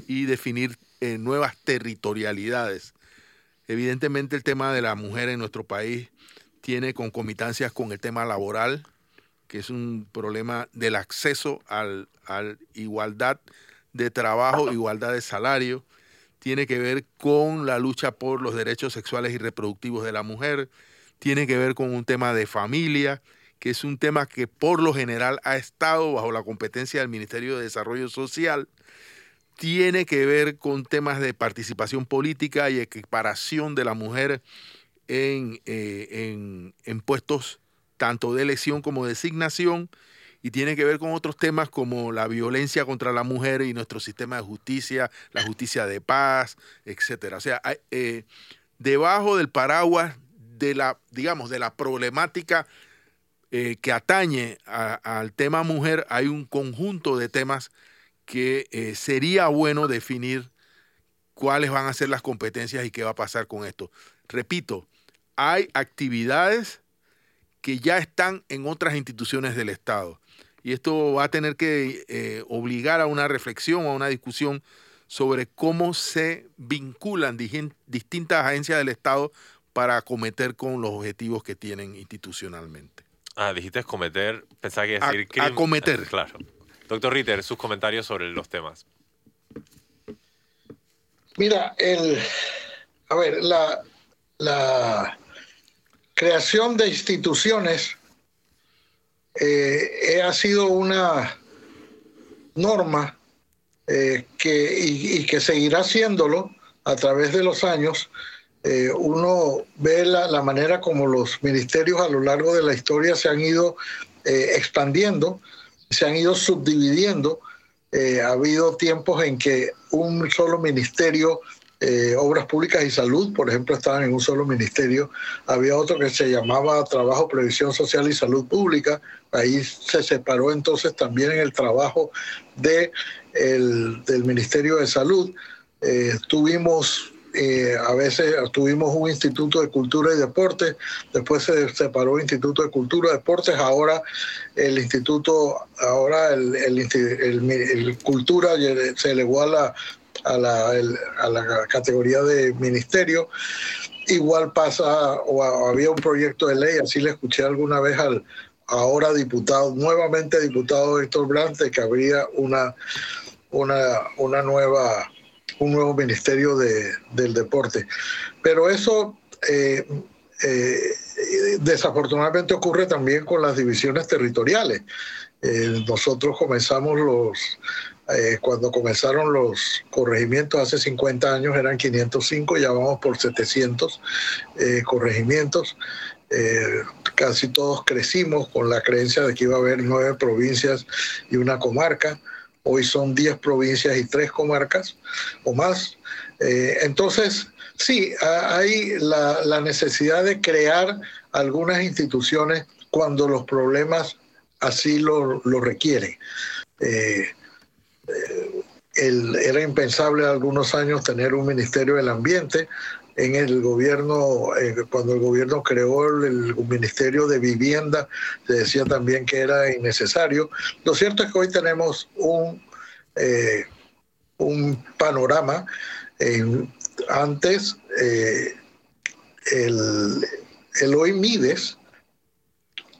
y definir eh, nuevas territorialidades. Evidentemente el tema de la mujer en nuestro país tiene concomitancias con el tema laboral, que es un problema del acceso a al igualdad de trabajo, igualdad de salario, tiene que ver con la lucha por los derechos sexuales y reproductivos de la mujer, tiene que ver con un tema de familia, que es un tema que por lo general ha estado bajo la competencia del Ministerio de Desarrollo Social, tiene que ver con temas de participación política y equiparación de la mujer en, eh, en puestos tanto de elección como de designación, y tiene que ver con otros temas como la violencia contra la mujer y nuestro sistema de justicia, la justicia de paz, etcétera. O sea, eh, debajo del paraguas de la, digamos, de la problemática eh, que atañe al tema mujer, hay un conjunto de temas que eh, sería bueno definir cuáles van a ser las competencias y qué va a pasar con esto. Repito, hay actividades que ya están en otras instituciones del Estado. Y esto va a tener que eh, obligar a una reflexión, a una discusión sobre cómo se vinculan distintas agencias del Estado para acometer con los objetivos que tienen institucionalmente. Ah, dijiste cometer, pensaba que decir a, acometer. Claro. Doctor Ritter, sus comentarios sobre los temas. Mira, el, a ver, la, creación de instituciones eh, ha sido una norma eh, que, y, que seguirá siéndolo a través de los años. Eh, uno ve la, la, manera como los ministerios a lo largo de la historia se han ido expandiendo, se han ido subdividiendo. ha habido tiempos en que un solo ministerio eh, obras Públicas y Salud, por ejemplo, estaban en un solo ministerio. Había otro que se llamaba Trabajo, Previsión Social y Salud Pública. Ahí se separó entonces también en el trabajo de del Ministerio de Salud. Eh, tuvimos eh, a veces tuvimos un instituto de cultura y deporte, después se separó el instituto de cultura y deportes, ahora el instituto, ahora el, el cultura se elevó a la a la, categoría de ministerio. Igual pasa, o había un proyecto de ley, así le escuché alguna vez al ahora diputado, nuevamente diputado Héctor Brante, que habría una, una, una nueva, un nuevo ministerio de, del deporte. Pero eso eh, eh, desafortunadamente ocurre también con las divisiones territoriales. Eh, nosotros comenzamos los cuando comenzaron los corregimientos hace 50 años eran 505, ya vamos por 700 eh, corregimientos. Casi todos crecimos con la creencia de que iba a haber nueve provincias y una comarca. Hoy son 10 provincias y tres comarcas o más. entonces, sí, hay la, necesidad de crear algunas instituciones cuando los problemas así lo, lo requieren era impensable algunos años tener un Ministerio del Ambiente. En el gobierno, eh, cuando el gobierno creó el, Ministerio de Vivienda, se decía también que era innecesario. Lo cierto es que hoy tenemos un, eh, un panorama. antes, eh, el, el hoy Mides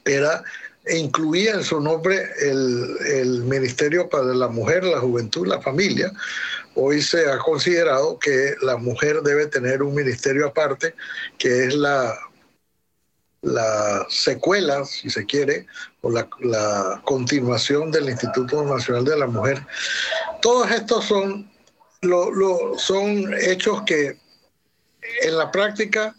era e incluía en su nombre el, Ministerio para la Mujer, la Juventud la Familia. Hoy se ha considerado que la mujer debe tener un ministerio aparte, que es la, la secuela, si se quiere, o la, continuación del Instituto Nacional de la Mujer. Todos estos son, son hechos que en la práctica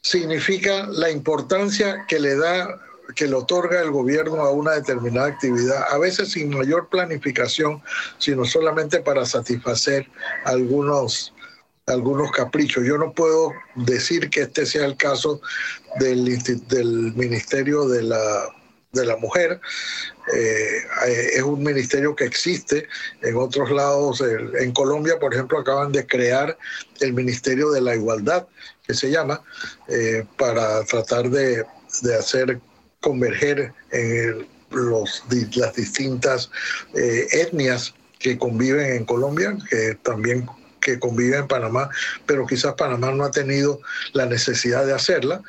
significan la importancia que le da que le otorga el gobierno a una determinada actividad, a veces sin mayor planificación, sino solamente para satisfacer algunos, algunos caprichos. Yo no puedo decir que este sea el caso del, del Ministerio de la, de la Mujer. Eh, es un ministerio que existe en otros lados. En Colombia, por ejemplo, acaban de crear el Ministerio de la Igualdad, que se llama, eh, para tratar de, de hacer converger en los, las distintas eh, etnias que conviven en Colombia, que también que conviven en Panamá, pero quizás Panamá no ha tenido la necesidad de hacerla.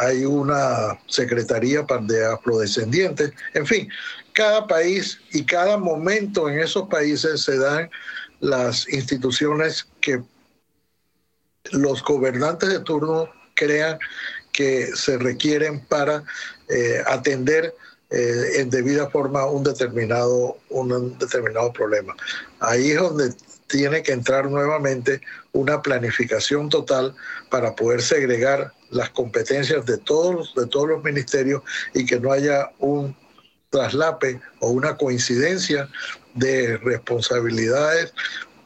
hay una secretaría de afrodescendientes, en fin, cada país y cada momento en esos países se dan las instituciones que los gobernantes de turno crean que se requieren para eh, atender eh, en debida forma un determinado, un determinado problema. Ahí es donde tiene que entrar nuevamente una planificación total para poder segregar las competencias de todos, de todos los ministerios y que no haya un traslape o una coincidencia de responsabilidades,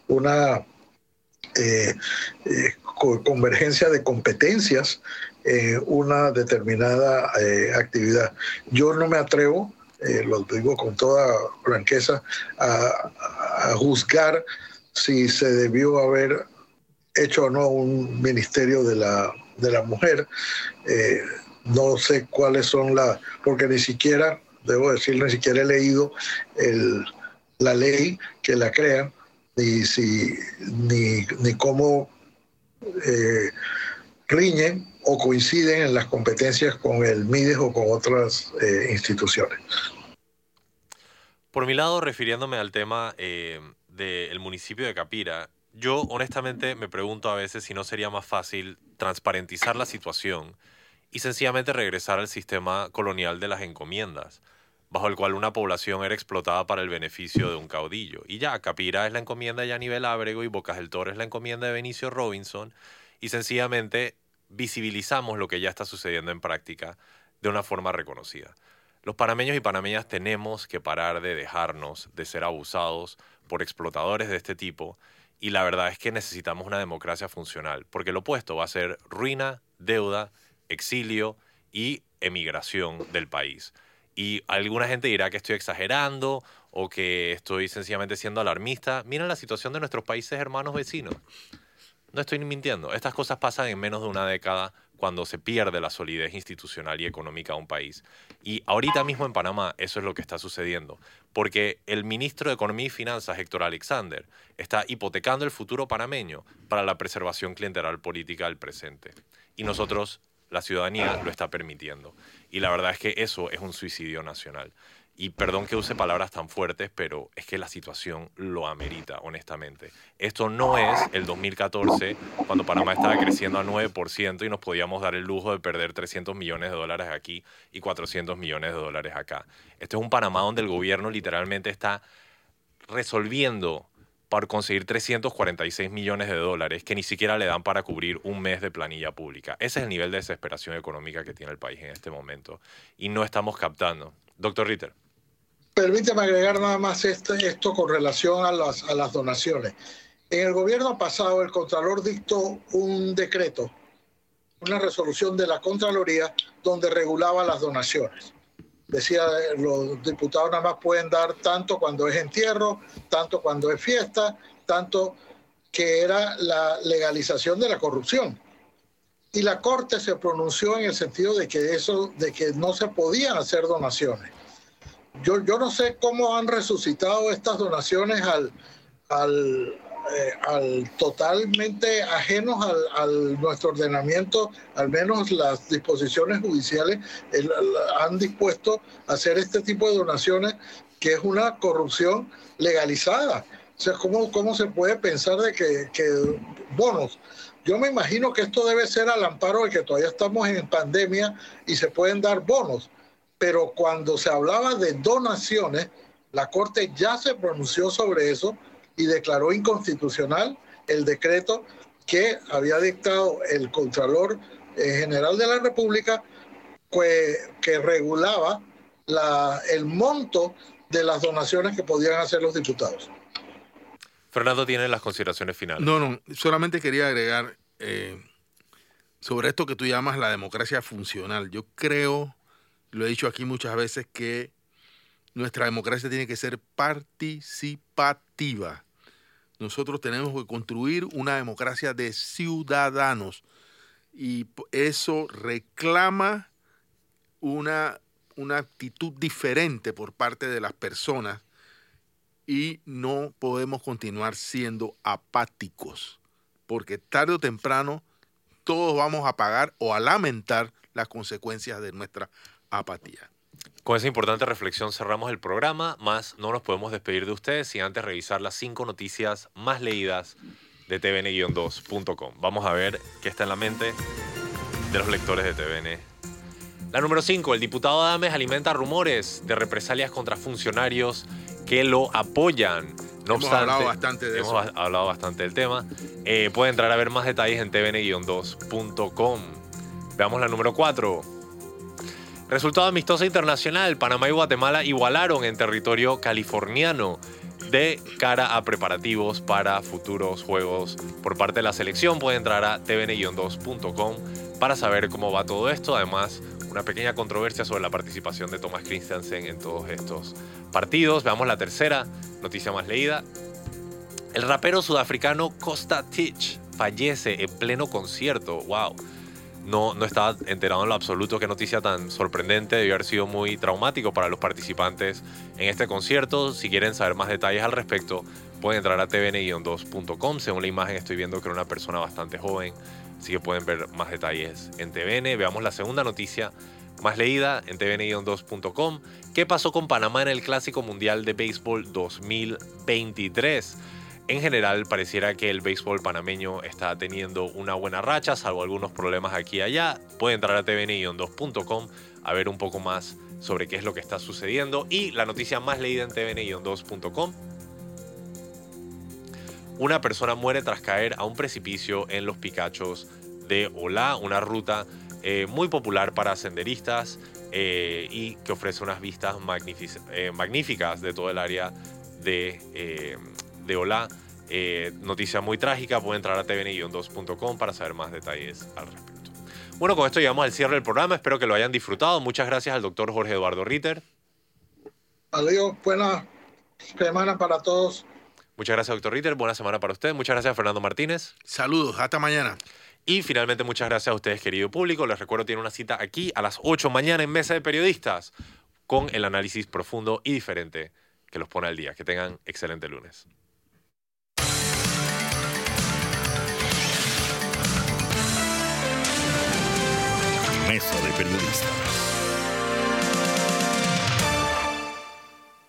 una eh, convergencia de competencias eh, una determinada eh, actividad. Yo no me atrevo, eh, lo digo con toda franqueza, a, juzgar si se debió haber hecho o no un ministerio de la, de la mujer. Eh, no sé cuáles son las, porque ni siquiera, debo decir, ni siquiera he leído la ley que la crea, ni, si, ni, ni cómo riñen o coinciden en las competencias con el MIDES o con otras eh, instituciones. Por mi lado, refiriéndome al tema eh, del municipio de Capira, yo honestamente me pregunto a veces si no sería más fácil transparentizar la situación y sencillamente regresar al sistema colonial de las encomiendas, bajo el cual una población era explotada para el beneficio de un caudillo. Y ya, Capira es la encomienda de Yanivel Ábrego y Bocas del Toro es la encomienda de Benicio Robinson, y sencillamente visibilizamos lo que ya está sucediendo en práctica de una forma reconocida. Los panameños y panameñas tenemos que parar de dejarnos de ser abusados por explotadores de este tipo y la verdad es que necesitamos una democracia funcional, porque lo opuesto va a ser ruina, deuda, exilio y emigración del país. Y alguna gente dirá que estoy exagerando o que estoy sencillamente siendo alarmista. Miren la situación de nuestros países hermanos vecinos. No estoy mintiendo. Estas cosas pasan en menos de una década cuando se pierde la solidez institucional y económica de un país. Y ahorita mismo en Panamá eso es lo que está sucediendo, porque el ministro de Economía y Finanzas, Héctor Alexander, está hipotecando el futuro panameño para la preservación clientelar política del presente. Y nosotros, la ciudadanía, lo está permitiendo. Y la verdad es que eso es un suicidio nacional. Y perdón que use palabras tan fuertes, pero es que la situación lo amerita, honestamente. Esto no es el 2014, cuando Panamá estaba creciendo a 9% y nos podíamos dar el lujo de perder 300 millones de dólares aquí y 400 millones de dólares acá. Este es un Panamá donde el gobierno literalmente está resolviendo para conseguir 346 millones de dólares que ni siquiera le dan para cubrir un mes de planilla pública. Ese es el nivel de desesperación económica que tiene el país en este momento y no estamos captando. Doctor Ritter. Permíteme agregar nada más esto, esto con relación a las, a las donaciones. En el gobierno pasado, el Contralor dictó un decreto, una resolución de la Contraloría donde regulaba las donaciones. Decía, los diputados nada más pueden dar tanto cuando es entierro, tanto cuando es fiesta, tanto que era la legalización de la corrupción. Y la Corte se pronunció en el sentido de que eso, de que no se podían hacer donaciones yo, yo no sé cómo han resucitado estas donaciones al, al, eh, totalmente ajenos al, nuestro ordenamiento, al menos las disposiciones judiciales han dispuesto a hacer este tipo de donaciones que es una corrupción legalizada. O sea, ¿cómo, cómo se puede pensar de que, que bonos? Yo me imagino que esto debe ser al amparo de que todavía estamos en pandemia y se pueden dar bonos pero cuando se hablaba de donaciones, la Corte ya se pronunció sobre eso y declaró inconstitucional el decreto que había dictado el Contralor eh, General de la República, que regulaba el monto de las donaciones que podían hacer los diputados. Fernando tiene las consideraciones finales. No, no, solamente quería agregar eh, sobre esto que tú llamas la democracia funcional. Yo creo lo he dicho aquí muchas veces, que nuestra democracia tiene que ser participativa. Nosotros tenemos que construir una democracia de ciudadanos y eso reclama una, una actitud diferente por parte de las personas y no podemos continuar siendo apáticos, porque tarde o temprano todos vamos a pagar o a lamentar las consecuencias de nuestra apatía. Con esa importante reflexión cerramos el programa, más no nos podemos despedir de ustedes sin antes revisar las cinco noticias más leídas de tvn-2.com. Vamos a ver qué está en la mente de los lectores de TVN. La número 5, el diputado Adames alimenta rumores de represalias contra funcionarios que lo apoyan. No hemos hablado bastante de hemos hablado bastante del tema. Eh, puede entrar a ver más detalles en tvn-2.com. Veamos la número 4. Resultado amistoso internacional, Panamá y Guatemala igualaron en territorio californiano de cara a preparativos para futuros juegos por parte de la selección. Puede entrar a tvn-2.com para saber cómo va todo esto. Además, una pequeña controversia sobre la participación de Thomas Christensen en todos estos partidos. Veamos la tercera noticia más leída. El rapero sudafricano Costa Titch fallece en pleno concierto. ¡Wow! No, no estaba enterado en lo absoluto qué noticia tan sorprendente. Debió haber sido muy traumático para los participantes en este concierto. Si quieren saber más detalles al respecto, pueden entrar a tvn-2.com. Según la imagen estoy viendo que era una persona bastante joven, así que pueden ver más detalles en TVN. Veamos la segunda noticia más leída en tvn-2.com. ¿Qué pasó con Panamá en el Clásico Mundial de Béisbol 2023? En general, pareciera que el béisbol panameño está teniendo una buena racha, salvo algunos problemas aquí y allá. Puede entrar a tvn-2.com a ver un poco más sobre qué es lo que está sucediendo. Y la noticia más leída en tvn-2.com. Una persona muere tras caer a un precipicio en los Picachos de Olá, una ruta eh, muy popular para senderistas eh, y que ofrece unas vistas eh, magníficas de todo el área de, de Olá. noticia muy trágica, puede entrar a tvn-2.com para saber más detalles al respecto. Bueno, con esto llegamos al cierre del programa, espero que lo hayan disfrutado. Muchas gracias al doctor Jorge Eduardo Ritter. Adiós, buena semana para todos. Muchas gracias, doctor Ritter. Buena semana para usted. Muchas gracias, Fernando Martínez. Saludos, hasta mañana. Y finalmente, muchas gracias a ustedes, querido público. Les recuerdo, tiene una cita aquí a las 8 mañana en Mesa de Periodistas con el análisis profundo y diferente que los pone al día. Que tengan excelente lunes. Mesa de Periodistas.